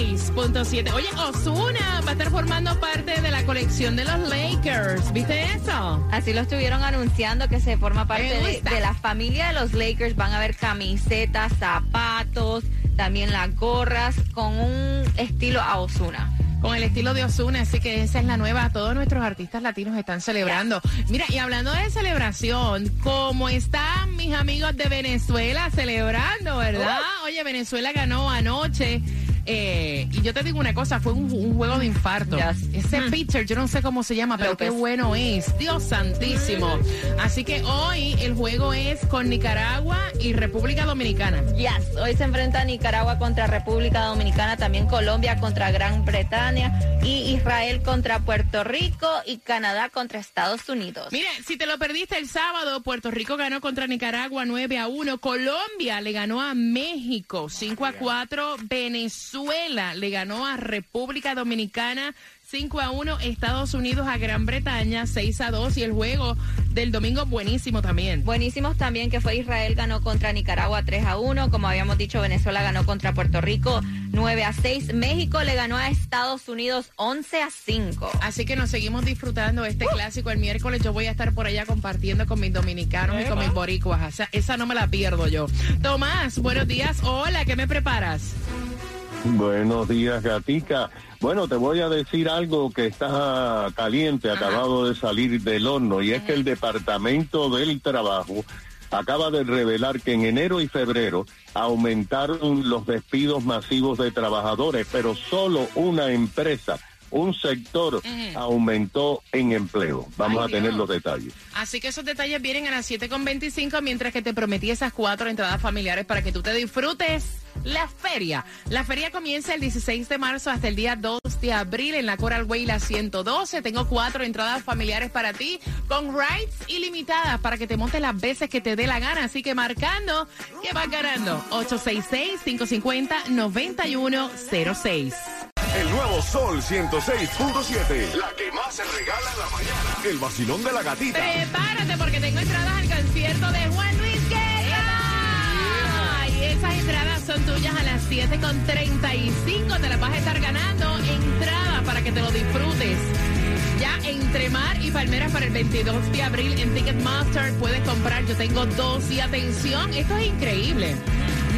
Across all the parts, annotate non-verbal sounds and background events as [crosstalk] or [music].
106.7. Oye, Osuna va a estar formando parte de la colección de los Lakers. ¿Viste eso? Así lo estuvieron anunciando que se forma parte de la familia de los Lakers. Van a haber camisetas, zapatos, también las gorras con un estilo a Osuna. Con el estilo de Osuna, así que esa es la nueva. Todos nuestros artistas latinos están celebrando. Mira, y hablando de celebración, ¿cómo están mis amigos de Venezuela celebrando, verdad? Oye, Venezuela ganó anoche. Eh, y yo te digo una cosa, fue un, un juego de infarto. Yes. Ese pitcher, yo no sé cómo se llama, pero qué bueno es. Dios santísimo. Así que hoy el juego es con Nicaragua y República Dominicana. Yes, hoy se enfrenta Nicaragua contra República Dominicana, también Colombia contra Gran Bretaña y Israel contra Puerto Rico y Canadá contra Estados Unidos. Mira, si te lo perdiste el sábado, Puerto Rico ganó contra Nicaragua 9 a 1. Colombia le ganó a México 5 a 4. Venezuela le ganó a República Dominicana 5 a 1. Estados Unidos a Gran Bretaña 6 a 2. Y el juego del domingo buenísimo también. Buenísimos también que fue Israel ganó contra Nicaragua 3 a 1, como habíamos dicho Venezuela ganó contra Puerto Rico 9 a 6, México le ganó a Estados Unidos 11 a 5. Así que nos seguimos disfrutando este clásico el miércoles. Yo voy a estar por allá compartiendo con mis dominicanos y con mis boricuas. O sea, esa no me la pierdo yo. Tomás, buenos días. Hola, ¿qué me preparas? Buenos días, Gatica. Bueno, te voy a decir algo que está caliente, acabado de salir del horno, y es que el Departamento del Trabajo acaba de revelar que en enero y febrero aumentaron los despidos masivos de trabajadores, pero solo una empresa, un sector, aumentó en empleo. Vamos Ay, a tener Dios. los detalles. Así que esos detalles vienen a las 7.25, mientras que te prometí esas cuatro entradas familiares para que tú te disfrutes la feria. La feria comienza el 16 de marzo hasta el día 2 de abril en la Coral Way la 112. Tengo cuatro entradas familiares para ti con rides ilimitadas para que te montes las veces que te dé la gana. Así que marcando que vas ganando 866-550-9106. El nuevo Sol 106.7. La que más se regala en la mañana. El vacilón de la gatita. Prepárate porque tengo entradas al concierto de Juan Luis esas entradas son tuyas a las 7.35. Te las vas a estar ganando. Entrada para que te lo disfrutes. Ya entre Mar y Palmeras para el 22 de abril en Ticketmaster puedes comprar. Yo tengo dos y atención, esto es increíble.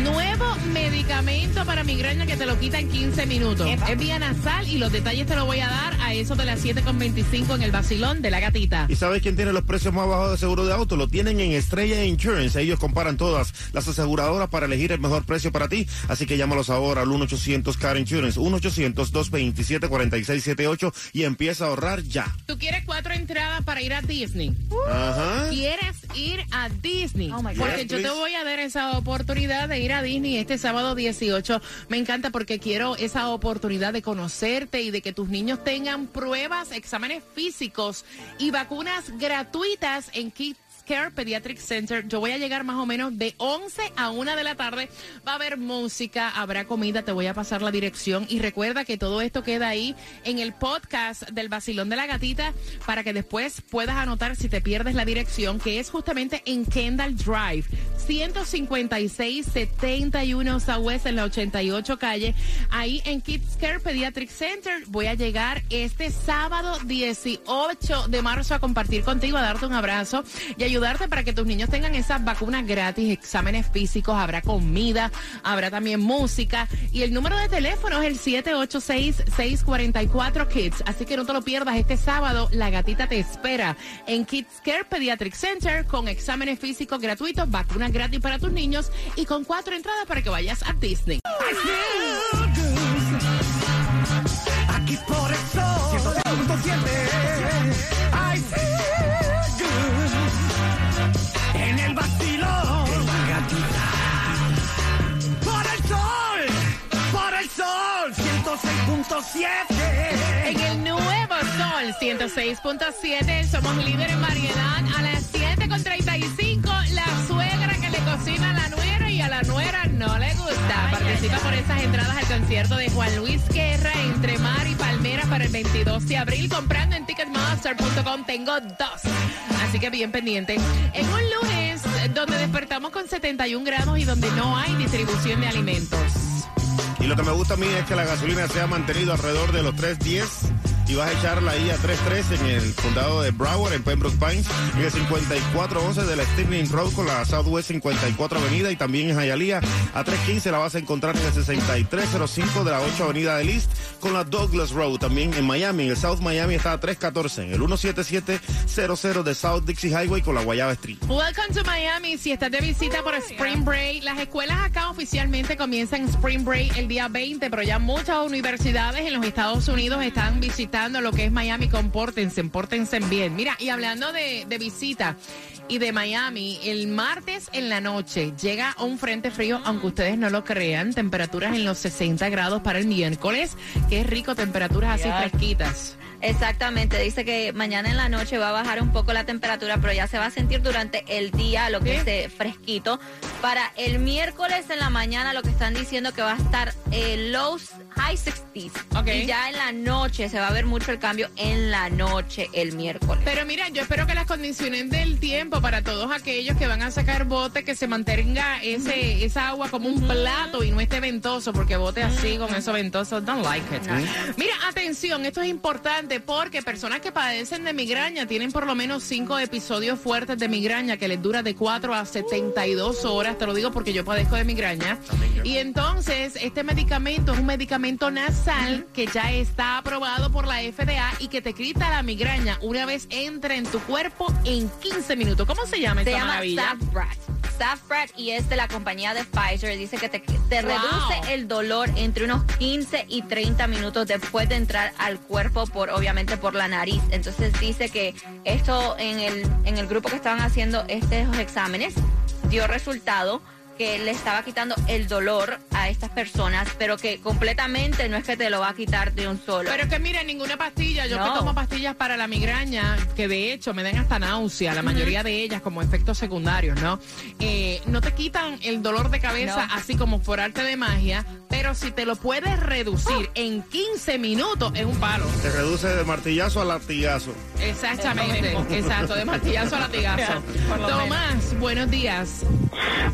Nuevo medicamento para migraña que te lo quita en 15 minutos. Es vía nasal y los detalles te los voy a dar a eso de las 7.25 en el vacilón de la gatita. ¿Y sabes quién tiene los precios más bajos de seguro de auto? Lo tienen en Estrella Insurance. Ellos comparan todas las aseguradoras para elegir el mejor precio para ti. Así que llámalos ahora al 1-800-CAR Insurance, 1-800-227-4678 y empieza a ahorrar ya. ¿Tú quieres cuatro entradas para ir a Disney? Ajá. ¿Quieres ir a Disney? Oh, my God. porque Yes, yo te voy a dar esa oportunidad de ir a Disney este sábado 18. Me encanta porque quiero esa oportunidad de conocerte y de que tus niños tengan pruebas, exámenes físicos y vacunas gratuitas en Kids Care Pediatric Center. Yo voy a llegar más o menos de 11 a 1 de la tarde. Va a haber música, habrá comida, te voy a pasar la dirección. Y recuerda que todo esto queda ahí en el podcast del Basilón de la Gatita para que después puedas anotar si te pierdes la dirección, que es justamente en Kendall Drive. 156-71 Southwest en la 88 calle. Ahí en Kids Care Pediatric Center voy a llegar este sábado 18 de marzo a compartir contigo, a darte un abrazo y ayudarte para que tus niños tengan esas vacunas gratis, exámenes físicos, habrá comida, habrá también música y el número de teléfono es el 786-644 Kids. Así que no te lo pierdas este sábado, la gatita te espera en Kids Care Pediatric Center con exámenes físicos gratuitos, vacunas gratis para tus niños y con cuatro entradas para que vayas a Disney. Aquí por el sol 106.7 I feel good En el vacilón Por el sol Por el sol 106.7 En el nuevo Sol 106.7 somos líderes en variedad a las 7.35 cocina a la nuera y a la nuera no le gusta. Participa por esas entradas al concierto de Juan Luis Guerra entre Mar y Palmera para el 22 de abril comprando en ticketmaster.com tengo dos. Así que bien pendiente. En un lunes donde despertamos con 71 grados y donde no hay distribución de alimentos. Y lo que me gusta a mí es que la gasolina se ha mantenido alrededor de los 3.10 y vas a echarla ahí a 3.13 en el condado de Broward, en Pembroke Pines, en el 5411 de la Stirling Road con la Southwest 54 Avenida y también en Hialeah a 3.15 la vas a encontrar en el 6305 de la 8 Avenida del East con la Douglas Road. También en Miami, en el South Miami está a 3.14 en el 17700 de South Dixie Highway con la Guayaba Street. Welcome to Miami. Si estás de visita por Spring Break, las escuelas acá oficialmente comienzan Spring Break el día 20, pero ya muchas universidades en los Estados Unidos están visitando lo que es Miami. Compórtense, pórtense bien. Mira, y hablando de, de visita y de Miami, el martes en la noche llega un frente frío, aunque ustedes no lo crean, temperaturas en los 60 grados para el miércoles. Qué rico, temperaturas así fresquitas. Exactamente, dice que mañana en la noche va a bajar un poco la temperatura, pero ya se va a sentir durante el día lo que ¿Sí? es fresquito. Para el miércoles en la mañana lo que están diciendo que va a estar eh, lows high 60s. Ok. Y ya en la noche se va a ver mucho el cambio en la noche el miércoles. Pero mira, yo espero que las condiciones del tiempo para todos aquellos que van a sacar bote, que se mantenga ese, esa agua como un plato y no esté ventoso, porque bote así con eso ventoso, don't like it. Mira, atención, esto es importante porque personas que padecen de migraña tienen por lo menos cinco episodios fuertes de migraña que les dura de 4 a 72 horas, te lo digo porque yo padezco de migraña. Y entonces, este medicamento es un medicamento nasal que ya está aprobado por la FDA y que te quita la migraña una vez entra en tu cuerpo en 15 minutos. ¿Cómo se llama Se esta llama maravilla? Y es de la compañía de Pfizer. Dice que te, te Wow. reduce el dolor entre unos 15 y 30 minutos después de entrar al cuerpo, por obviamente por la nariz. Entonces dice que esto en el, en el grupo que estaban haciendo estos exámenes dio resultado que le estaba quitando el dolor a estas personas, pero que completamente no es que te lo va a quitar de un solo. Pero es que mira, ninguna pastilla, yo No. que tomo pastillas para la migraña, que de hecho me dan hasta náusea, la mayoría de ellas como efectos secundarios, ¿no? Eh, no te quitan el dolor de cabeza No. así como por arte de magia, pero si te lo puedes reducir en 15 minutos es un palo. Se reduce de martillazo a latigazo. Exactamente, exacto, de martillazo a latigazo. [laughs] Tomás, buenos días.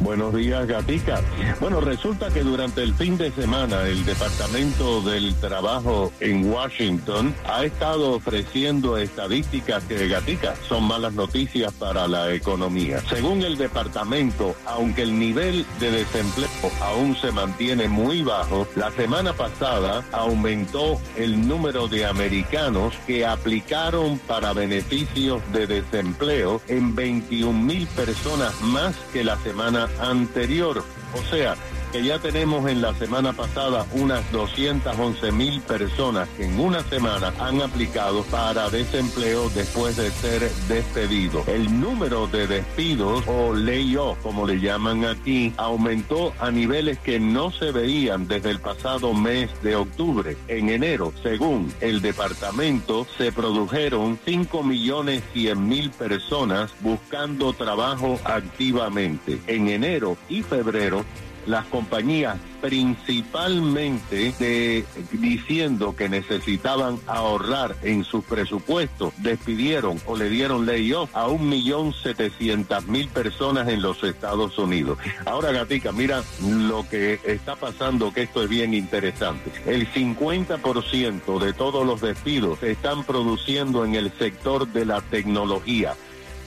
Buenos días, Gatica. Bueno, resulta que durante el fin de semana el Departamento del Trabajo en Washington ha estado ofreciendo estadísticas que, Gatica, son malas noticias para la economía. Según el departamento, aunque el nivel de desempleo aún se mantiene muy bajo, la semana pasada aumentó el número de americanos que aplicaron para beneficios de desempleo en 21 mil personas más que la semana anterior. O sea, que ya tenemos en la semana pasada unas 211 mil personas que en una semana han aplicado para desempleo después de ser despedidos. El número de despidos o layoff, como le llaman aquí, aumentó a niveles que no se veían desde el pasado mes de octubre. En enero, según el departamento, se produjeron 5 millones 100 mil personas buscando trabajo activamente. En enero y febrero, las compañías principalmente diciendo que necesitaban ahorrar en sus presupuestos, despidieron o le dieron layoff a un millón setecientas mil personas en los Estados Unidos. Ahora, Gatica, mira lo que está pasando, que esto es bien interesante. El 50% de todos los despidos se están produciendo en el sector de la tecnología.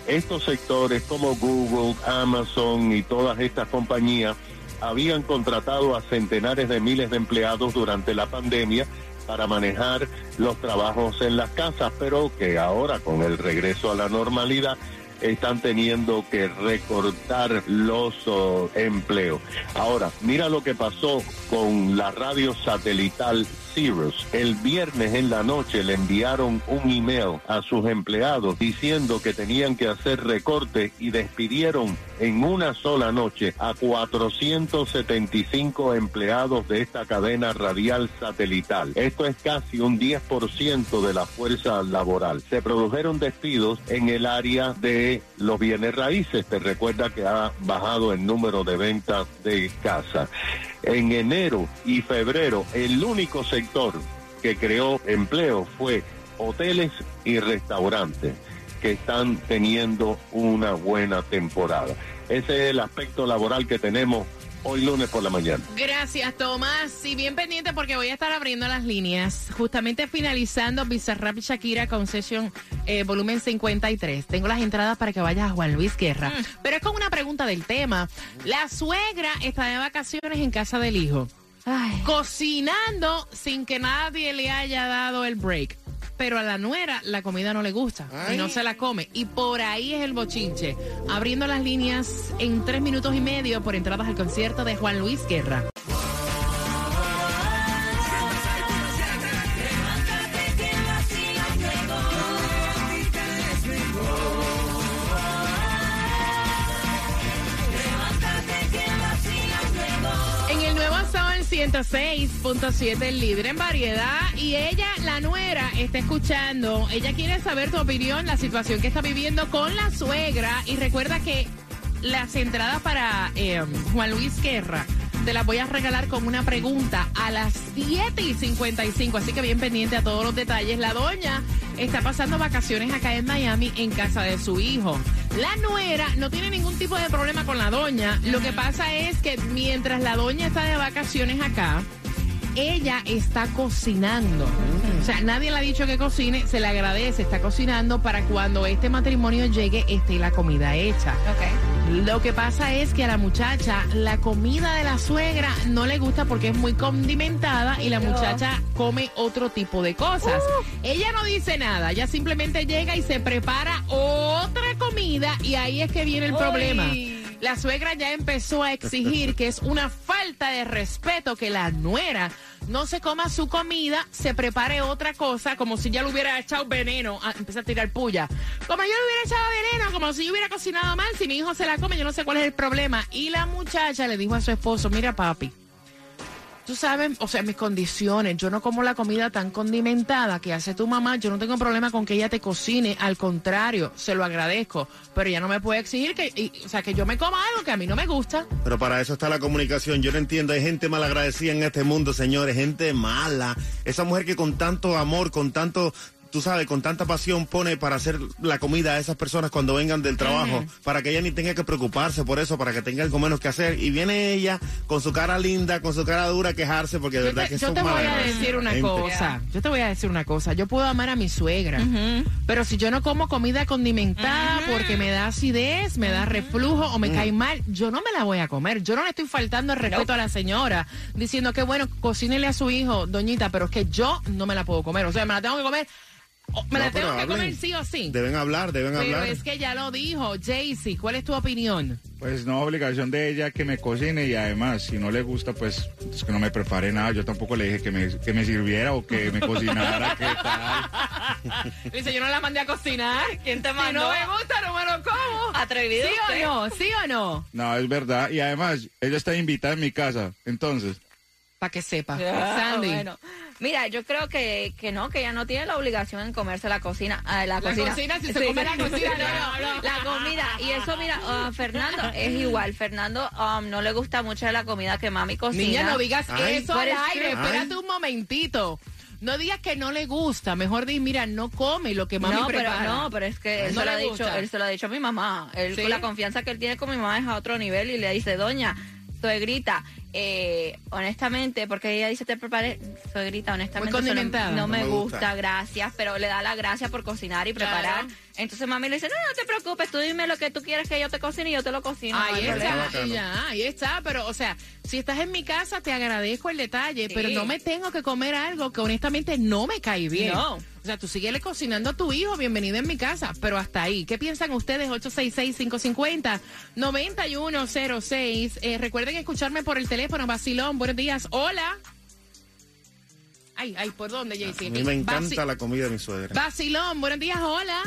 Estos sectores como Google, Amazon y todas estas compañías habían contratado a centenares de miles de empleados durante la pandemia para manejar los trabajos en las casas, pero que ahora con el regreso a la normalidad están teniendo que recortar los oh, empleos. Ahora, mira lo que pasó con la radio satelital Cirrus. El viernes en la noche le enviaron un email a sus empleados diciendo que tenían que hacer recorte y despidieron en una sola noche a 475 empleados de esta cadena radial satelital. Esto es casi un 10% de la fuerza laboral. Se produjeron despidos en el área de los bienes raíces. Te recuerda que ha bajado el número de ventas de casa. En enero y febrero, el único sector que creó empleo fue hoteles y restaurantes que están teniendo una buena temporada. Ese es el aspecto laboral que tenemos hoy lunes por la mañana. Gracias, Tomás. Y bien pendiente porque voy a estar abriendo las líneas. Justamente finalizando Bizarrap y Shakira con sesión eh, volumen 53. Tengo las entradas para que vayas a Juan Luis Guerra. Pero es con una pregunta del tema. La suegra está de vacaciones en casa del hijo. Cocinando sin que nadie le haya dado el break. Pero a la nuera la comida no le gusta y no se la come. Y por ahí es el bochinche. Abriendo las líneas en tres minutos y medio por entradas al concierto de Juan Luis Guerra. 106.7, el líder en variedad. Y ella, la nuera, está escuchando. Ella quiere saber tu opinión, la situación que está viviendo con la suegra. Y recuerda que las entradas para eh, Juan Luis Guerra te las voy a regalar con una pregunta a las 7 y 55. Así que bien pendiente a todos los detalles. La doña está pasando vacaciones acá en Miami en casa de su hijo. La nuera no tiene ningún tipo de problema con la doña. Lo que pasa es que mientras la doña está de vacaciones acá, ella está cocinando. O sea, nadie le ha dicho que cocine, se le agradece, está cocinando para cuando este matrimonio llegue esté la comida hecha. Lo que pasa es que a la muchacha la comida de la suegra no le gusta porque es muy condimentada y la muchacha come otro tipo de cosas. Ella no dice nada, ella simplemente llega y se prepara otra comida y ahí es que viene el problema. La suegra ya empezó a exigir que es una falta de respeto que la nuera no se coma su comida, se prepare otra cosa, como si ya le hubiera echado veneno, ah, empieza a tirar puya. Como yo le hubiera echado veneno, como si yo hubiera cocinado mal, si mi hijo se la come, yo no sé cuál es el problema. Y la muchacha le dijo a su esposo, mira papi, tú sabes, o sea, mis condiciones, yo no como la comida tan condimentada que hace tu mamá, yo no tengo problema con que ella te cocine, al contrario, se lo agradezco, pero ella no me puede exigir que, o sea, que yo me coma algo que a mí no me gusta. Pero para eso está la comunicación. Yo no entiendo. Hay gente malagradecida en este mundo, señores. Gente mala. Esa mujer que con tanto amor, con tanto, tú sabes, con tanta pasión pone para hacer la comida a esas personas cuando vengan del trabajo. Para que ella ni tenga que preocuparse por eso, para que tenga algo menos que hacer. Y viene ella con su cara linda, con su cara dura a quejarse porque de Yo verdad te, que yo son te voy a decir una Gente. cosa. Yo te voy a decir una cosa. Yo puedo amar a mi suegra, pero si yo no como comida condimentada porque me da acidez, me da reflujo o me cae mal, yo no me la voy a comer. Yo no le estoy faltando el respeto a la señora diciendo que bueno, cocínele a su hijo, doñita, pero es que yo no me la puedo comer. O sea, me la tengo que comer. O- Me No, la tengo pero que hablen. comer sí o sí. Deben hablar, deben Pero hablar. es que ya lo dijo, Jaycee. ¿Cuál es tu opinión? Pues no, obligación de ella que me cocine y además, si no le gusta, pues es que no me prepare nada. Yo tampoco le dije que me, que me sirviera o que me [laughs] cocinara, ¿qué tal? [laughs] Dice, yo no la mandé a cocinar. ¿Quién te Si mandó? no me gusta, no me lo como. Atrevido ¿Sí usted. o no? ¿Sí o no? No, es verdad. Y además, ella está invitada en mi casa. Entonces, Para que sepa. Ah, Sandy. bueno. Mira, yo creo que, que no, que ella no tiene la obligación en comerse la cocina. ah, la, La cocina. cocina, si se come la cocina, no, no, no. La comida. Y eso, mira, ah, Fernando es igual. Fernando um, no le gusta mucho de la comida que mami cocina. Niña, no digas Ay. eso al aire. que- Espérate un momentito. No digas que no le gusta. Mejor di, mira, no come lo que mami no, pero no, pero es que él, No se lo ha dicho, él se lo ha dicho a mi mamá. Él, ¿Sí? con la confianza que él tiene con mi mamá es a otro nivel y le dice, doña, suegrita, eh, honestamente, porque ella dice, te preparé, suegrita, honestamente, Muy eso no, me gusta, gusta. gracias, pero le da la gracia por cocinar y preparar. Claro. Entonces mami le dice, no, no te preocupes, tú dime lo que tú quieres que yo te cocine y yo te lo cocino. no Ahí hay problema". está, ya, ahí está, pero o sea, si estás en mi casa te agradezco el detalle, Sí. pero no me tengo que comer algo que honestamente no me cae bien. No. O sea, tú síguele cocinando a tu hijo, bienvenido en mi casa, pero hasta ahí. ¿Qué piensan ustedes? 866-550-9106. Eh, recuerden escucharme por el teléfono, Basilón, buenos días, hola. Ay, ay, ¿por dónde, JC? A mí me encanta Basi- la comida de mi suegra. Basilón, buenos días, hola.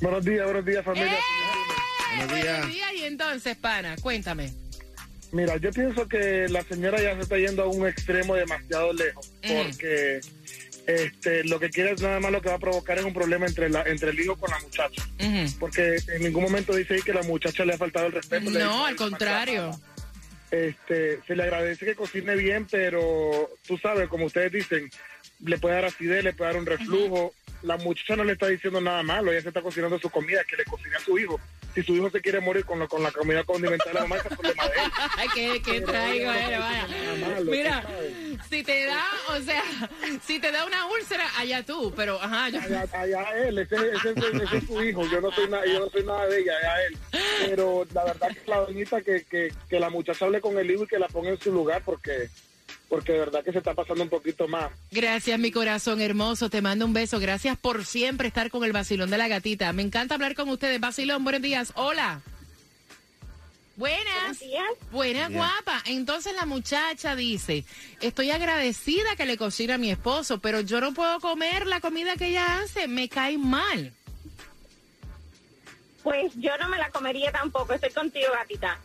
Buenos días, buenos días, familia. ¡Eh! Buenos días. Buenos días, y entonces, pana, cuéntame. Mira, yo pienso que la señora ya se está yendo a un extremo demasiado lejos, Ujú. porque este, lo que quiere es nada más lo que va a provocar es un problema entre la, entre el hijo con la muchacha, porque en ningún momento dice ahí que la muchacha le ha faltado el respeto. No, al contrario. Este, se le agradece que cocine bien, pero tú sabes, como ustedes dicen, le puede dar acidez, le puede dar un reflujo. La muchacha no le está diciendo nada malo, ella se está cocinando su comida, que le cocine a su hijo. Si su hijo se quiere morir con, lo- con la comida condimentada de la mamá, es problema de él. Ay, qué, qué traigo, eh, vaya. Mira, si te da, o sea, si te da una úlcera, allá tú, pero ajá, yo- Allá, allá él, ese, ese, ese- ese es su hijo, yo no soy nada, yo no soy nada de ella, allá él. Pero la verdad que la doñita que, que, que la muchacha hable con el hijo y que la ponga en su lugar porque porque de verdad que se está pasando un poquito más. Gracias, mi corazón hermoso. Te mando un beso. Gracias por siempre estar con el vacilón de la gatita. Me encanta hablar con ustedes. Vacilón, buenos días. Hola. Buenas. Buenas, guapa. Entonces la muchacha dice, estoy agradecida que le cocina a mi esposo, pero yo no puedo comer la comida que ella hace. Me cae mal. Pues yo no me la comería tampoco, estoy contigo, gatita.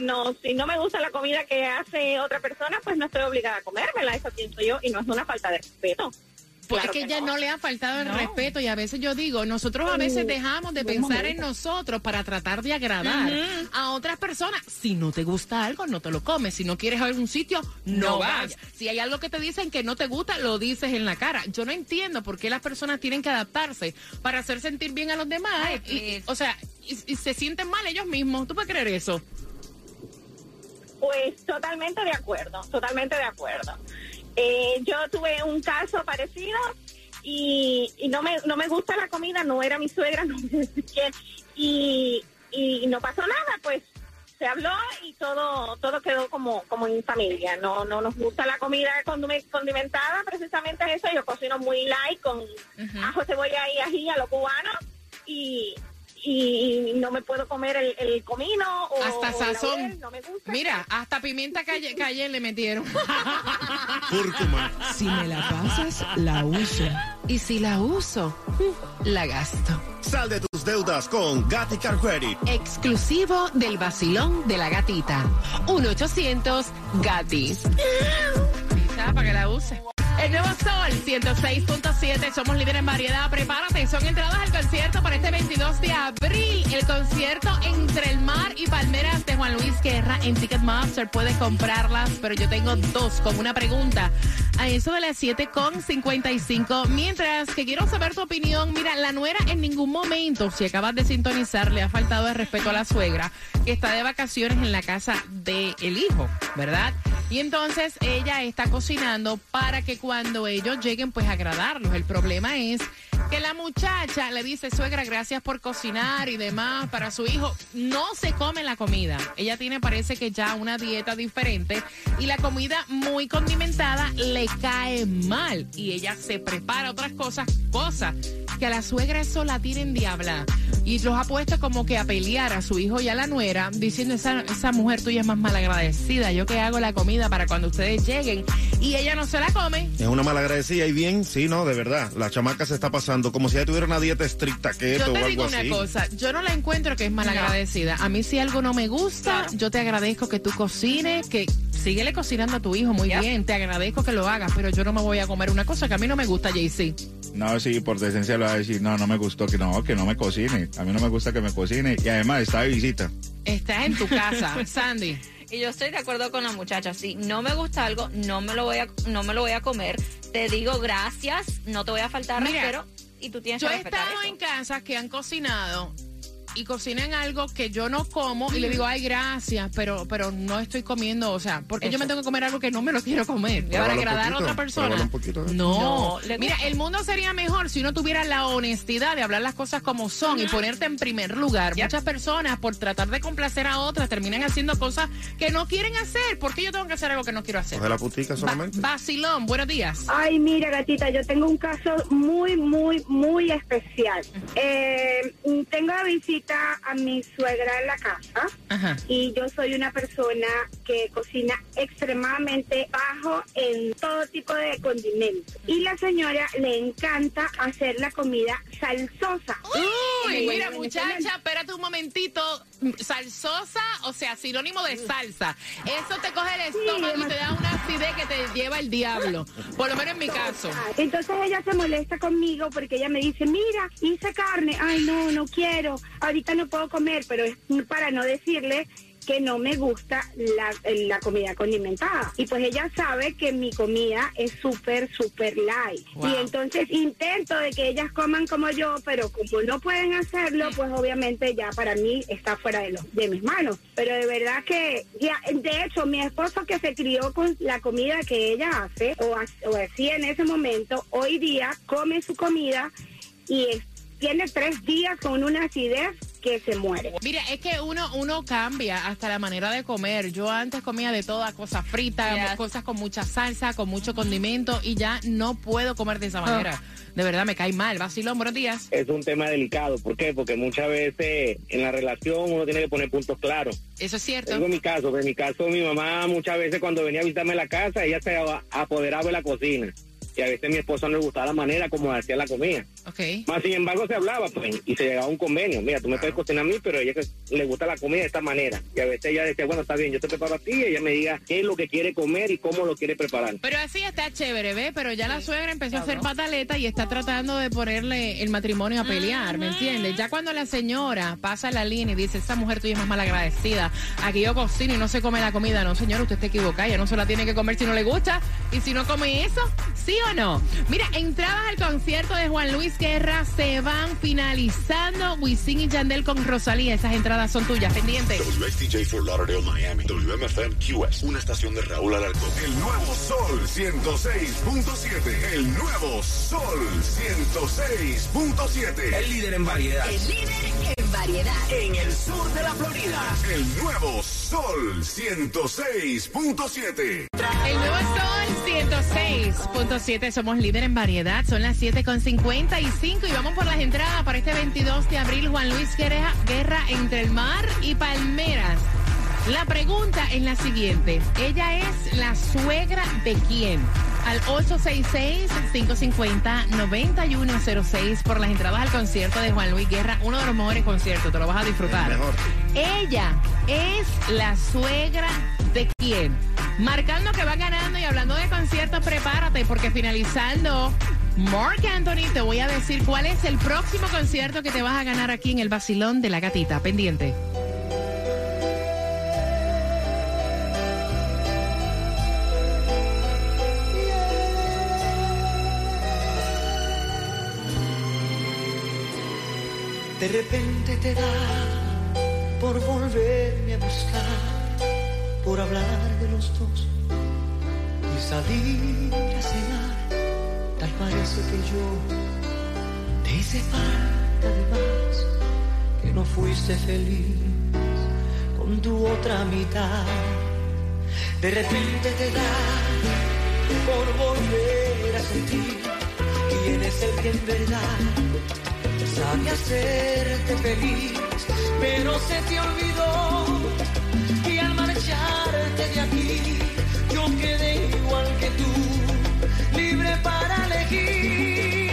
No, si no me gusta la comida que hace otra persona, pues no estoy obligada a comérmela, eso pienso yo, y no es una falta de respeto. Pues Claro es que, que ella no. no. le ha faltado el No. respeto y a veces yo digo, nosotros a veces dejamos de un pensar en nosotros para tratar de agradar a otras personas. Si no te gusta algo, no te lo comes. Si no quieres algún sitio, no, No vas. vayas. Si hay algo que te dicen que no te gusta, lo dices en la cara. Yo no entiendo por qué las personas tienen que adaptarse para hacer sentir bien a los demás. Ay, y- eh. o sea, y, y se sienten mal ellos mismos. ¿Tú puedes creer eso? Pues totalmente de acuerdo, totalmente de acuerdo. Eh, yo tuve un caso parecido y, y no me no me gusta la comida, no era mi suegra, [laughs] no sé quién, y, y no pasó nada, pues se habló y todo todo quedó como como en familia. No no nos gusta la comida condimentada, precisamente es eso. Yo cocino muy light con ajo, cebolla y ají a lo cubano y y no me puedo comer el, el comino o Hasta o el sazón. laurel, no me gusta. Mira, hasta pimienta calle, calle le metieron. [laughs] Cúrcuma. Si me la pasas, la uso. Y si la uso, la gasto. Sal de tus deudas con Gatica Credit. Exclusivo del vacilón de la gatita. 1-800-GATIS. Lista para que la use. El nuevo Sol 106.7, somos líderes en variedad. Prepárate, son entradas al concierto para este 22 de abril. El concierto entre el mar y palmeras de Juan Luis Guerra en Ticketmaster. Puedes comprarlas, pero yo tengo dos con una pregunta. A eso de las 7.55. Mientras que quiero saber tu opinión, mira, la nuera en ningún momento, si acabas de sintonizar, le ha faltado el respeto a la suegra, que está de vacaciones en la casa del hijo, ¿verdad? Y entonces ella está cocinando para que cuando ellos lleguen, pues agradarlos. El problema es que la muchacha le dice, suegra, gracias por cocinar y demás para su hijo. No se come la comida. Ella tiene, parece que ya una dieta diferente y la comida muy condimentada le cae mal. Y ella se prepara otras cosas, cosas que a la suegra eso la tiene en diabla. y los ha puesto como que a pelear a su hijo y a la nuera, diciendo esa, esa mujer tuya es más malagradecida. Yo que hago la comida para cuando ustedes lleguen y ella no se la come. Es una malagradecida y bien, sí, no, de verdad. La chamaca se está pasando como si ella tuviera una dieta estricta keto Yo o te algo digo una así. cosa, yo no la encuentro que es malagradecida. A mí si algo no me gusta, yo te agradezco que tú cocines, que síguele cocinando a tu hijo muy bien, te agradezco que lo hagas, pero yo no me voy a comer una cosa que a mí no me gusta, JC. No, sí, por decencia lo va a decir, no, no me gustó, que no, que no me cocine. A mí no me gusta que me cocine. Y además está de visita. Estás en tu casa, [laughs] Sandy. Y yo estoy de acuerdo con la muchacha. Si no me gusta algo, no me lo voy a, no me lo voy a comer. Te digo gracias, no te voy a faltar respeto y tú tienes Yo que he estado eso. en casas que han cocinado y cocinan algo que yo no como y le digo, ay, gracias, pero, pero no estoy comiendo, o sea, porque yo me tengo que comer algo que no me lo quiero comer para agradar a otra persona. pruébalo un poquito, ¿eh? No, No, le mira, el mundo sería mejor si uno tuviera la honestidad de hablar las cosas como son y ponerte en primer lugar. Muchas personas, por tratar de complacer a otras, terminan haciendo cosas que no quieren hacer. ¿Por qué yo tengo que hacer algo que no quiero hacer? Coge la putica Ba- solamente. Vacilón, buenos días. Ay, mira, gatita, yo tengo un caso muy, muy, muy especial. Eh, tengo de visita a mi suegra en la casa Ajá. y yo soy una persona que cocina extremadamente bajo en todo tipo de condimentos. Y la señora le encanta hacer la comida salsosa. Uy, mira, muchacha, espérate un momentito. Salsosa, o sea, sinónimo de salsa. Eso te coge el estómago y te da una acidez que te lleva el diablo. Por lo menos en mi caso. Entonces ella se molesta conmigo porque ella me dice, mira, hice carne, ay no, no quiero, ahorita no puedo comer, pero es para no decirle que no me gusta la, la comida condimentada. Y pues ella sabe que mi comida es súper, súper light. Wow. Y entonces intento de que ellas coman como yo, pero como no pueden hacerlo, pues obviamente ya para mí está fuera de, los, de mis manos. Pero de verdad que, ya, de hecho, mi esposo que se crió con la comida que ella hace, o, o hacía en ese momento, hoy día come su comida y es- tiene tres días con una acidez que se muere. Mira, es que uno, uno cambia hasta la manera de comer. Yo antes comía de toda, cosas fritas, Yes. cosas con mucha salsa, con mucho condimento, y ya no puedo comer de esa manera. De verdad, me cae mal. Vacilón, buenos días. es un tema delicado. ¿Por qué? Porque muchas veces en la relación uno tiene que poner puntos claros. Eso es cierto. Tengo mi caso, en mi caso mi mamá muchas veces cuando venía a visitarme a la casa, ella se apoderaba de la cocina. Y a veces a mi esposa no le gustaba la manera como hacía la comida. Ok. Más sin embargo se hablaba pues y se llegaba a un convenio. Mira, tú me puedes cocinar a mí, pero a ella que le gusta la comida de esta manera. Y a veces ella decía, bueno, está bien, yo te preparo a ti y ella me diga qué es lo que quiere comer y cómo lo quiere preparar. Pero así está chévere, ¿ves? Pero ya la suegra empezó a hacer pataleta y está tratando de ponerle el matrimonio a pelear, ¿me entiendes? Ya cuando la señora pasa la línea y dice, esa mujer tuya es más malagradecida, aquí yo cocino y no se come la comida. No, señor, usted está equivocada, ya no se la tiene que comer si no le gusta. Y si no come eso, ¿sí o no? Mira, entradas al concierto de Juan Luis Guerra se van finalizando. Wisin y Yandel con Rosalía. Esas entradas son tuyas, pendientes. WSTJ for Lauderdale, Miami. WMFM QS. Una estación de Raúl Alarcón. El nuevo Sol 106.7. El nuevo Sol 106.7. El líder en variedad. El líder en variedad. En el sur de la Florida. El nuevo Sol 106.7. El nuevo Sol 106.7, somos líder en variedad, son las 7.55 y vamos por las entradas para este 22 de abril, Juan Luis Guerra, Guerra entre el mar y Palmeras. La pregunta es la siguiente, ¿ella es la suegra de quién? Al 866-550-9106 por las entradas al concierto de Juan Luis Guerra, uno de los mejores conciertos, te lo vas a disfrutar. El mejor. Ella es la suegra de quién. Marcando que va ganando y hablando de conciertos, prepárate porque finalizando Mark Anthony te voy a decir cuál es el próximo concierto que te vas a ganar aquí en el Basilón de la Gatita. Pendiente. De repente te da por volverme a buscar, por hablar de los dos y salir a cenar. Tal parece que yo te hice falta de más, que no fuiste feliz con tu otra mitad. De repente te da por volver a sentir quién es el que en verdad sabía hacerte feliz, pero se te olvidó y al marcharte de aquí yo quedé igual que tú, libre para elegir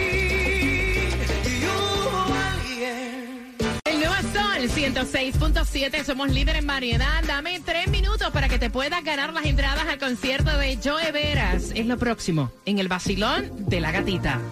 y hubo alguien. El nuevo Sol 106.7, somos líder en variedad. Dame tres minutos para que te puedas ganar las entradas al concierto de Joe Veras. Es lo próximo en el vacilón de la gatita.